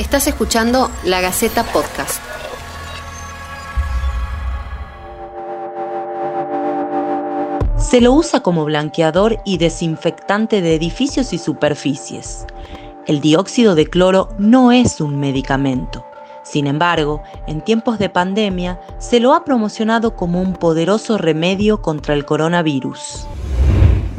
Estás escuchando La Gaceta Podcast. Se lo usa como blanqueador y desinfectante de edificios y superficies. El dióxido de cloro no es un medicamento. Sin embargo, en tiempos de pandemia se lo ha promocionado como un poderoso remedio contra el coronavirus.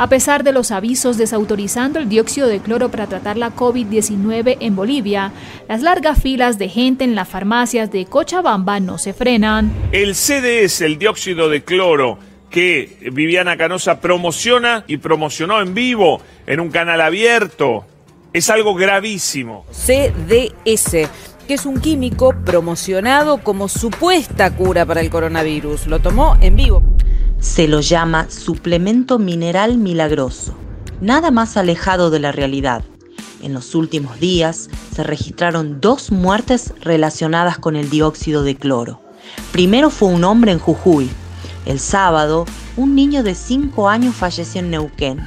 A pesar de los avisos desautorizando el dióxido de cloro para tratar la COVID-19 en Bolivia, las largas filas de gente en las farmacias de Cochabamba no se frenan. El CDS, el dióxido de cloro, que Viviana Canosa promociona y promocionó en vivo en un canal abierto, es algo gravísimo. CDS que es un químico promocionado como supuesta cura para el coronavirus. Lo tomó en vivo. Se lo llama suplemento mineral milagroso, nada más alejado de la realidad. En los últimos días se registraron dos muertes relacionadas con el dióxido de cloro. Primero fue un hombre en Jujuy. El sábado, un niño de 5 años falleció en Neuquén.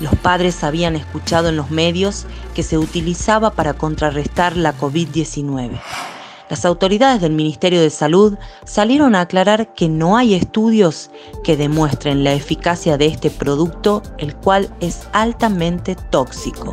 Los padres habían escuchado en los medios que se utilizaba para contrarrestar la COVID-19 las autoridades del Ministerio de Salud salieron a aclarar que no hay estudios que demuestren la eficacia de este producto, el cual es altamente tóxico.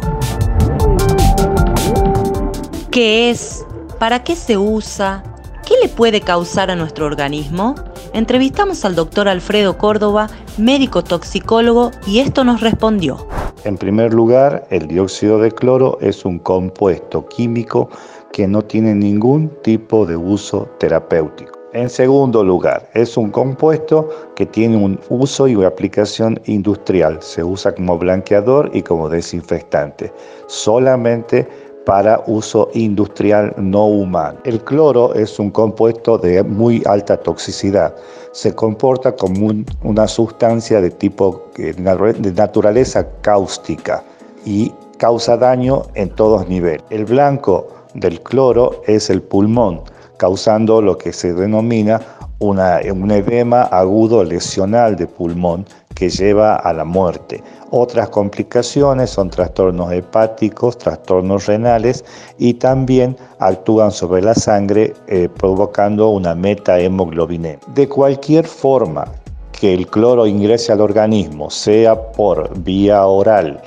¿Qué es? ¿Para qué se usa? ¿Qué le puede causar a nuestro organismo? Entrevistamos al doctor Alfredo Córdoba, médico toxicólogo, y esto nos respondió. En primer lugar, el dióxido de cloro es un compuesto químico que no tiene ningún tipo de uso terapéutico. En segundo lugar, es un compuesto que tiene un uso y una aplicación industrial. Se usa como blanqueador y como desinfectante, solamente para uso industrial no humano. El cloro es un compuesto de muy alta toxicidad. Se comporta como una sustancia de tipo eh, de naturaleza cáustica y causa daño en todos niveles. El blanco del cloro es el pulmón, causando lo que se denomina una, un edema agudo lesional de pulmón que lleva a la muerte. Otras complicaciones son trastornos hepáticos, trastornos renales y también actúan sobre la sangre eh, provocando una metahemoglobina. De cualquier forma que el cloro ingrese al organismo, sea por vía oral,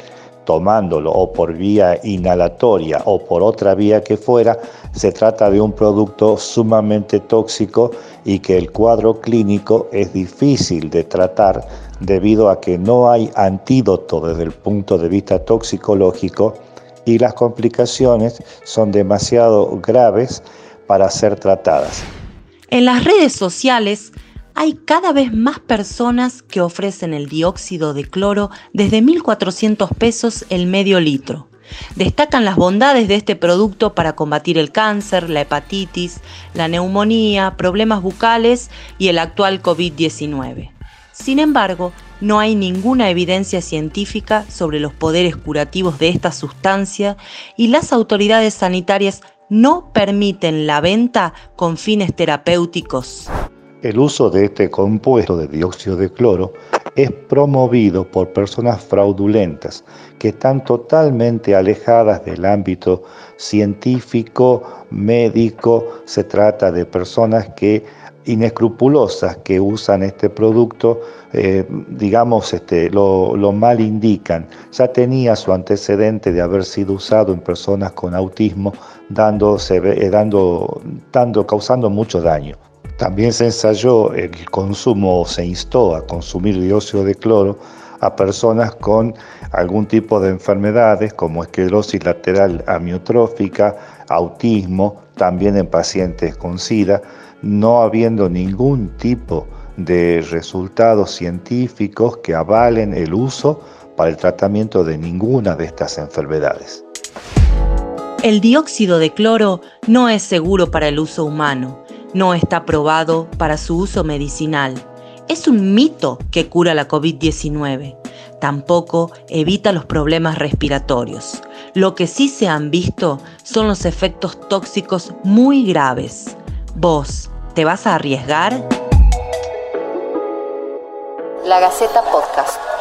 tomándolo o por vía inhalatoria o por otra vía que fuera, se trata de un producto sumamente tóxico y que el cuadro clínico es difícil de tratar debido a que no hay antídoto desde el punto de vista toxicológico y las complicaciones son demasiado graves para ser tratadas. En las redes sociales hay cada vez más personas que ofrecen el dióxido de cloro desde 1.400 pesos el medio litro. Destacan las bondades de este producto para combatir el cáncer, la hepatitis, la neumonía, problemas bucales y el actual COVID-19. Sin embargo, no hay ninguna evidencia científica sobre los poderes curativos de esta sustancia y las autoridades sanitarias no permiten la venta con fines terapéuticos. El uso de este compuesto de dióxido de cloro es promovido por personas fraudulentas que están totalmente alejadas del ámbito científico, médico. Se trata de personas que inescrupulosas que usan este producto, eh, digamos, este, lo, mal indican. Ya tenía su antecedente de haber sido usado en personas con autismo, eh, dando, dando, causando mucho daño. También se ensayó el consumo, se instó a consumir dióxido de cloro a personas con algún tipo de enfermedades como esclerosis lateral amiotrófica, autismo, también en pacientes con SIDA, no habiendo ningún tipo de resultados científicos que avalen el uso para el tratamiento de ninguna de estas enfermedades. El dióxido de cloro no es seguro para el uso humano no está probado para su uso medicinal. Es un mito que cura la COVID-19. Tampoco evita los problemas respiratorios. Lo que sí se han visto son los efectos tóxicos muy graves. ¿Vos te vas a arriesgar? La Gaceta Podcast.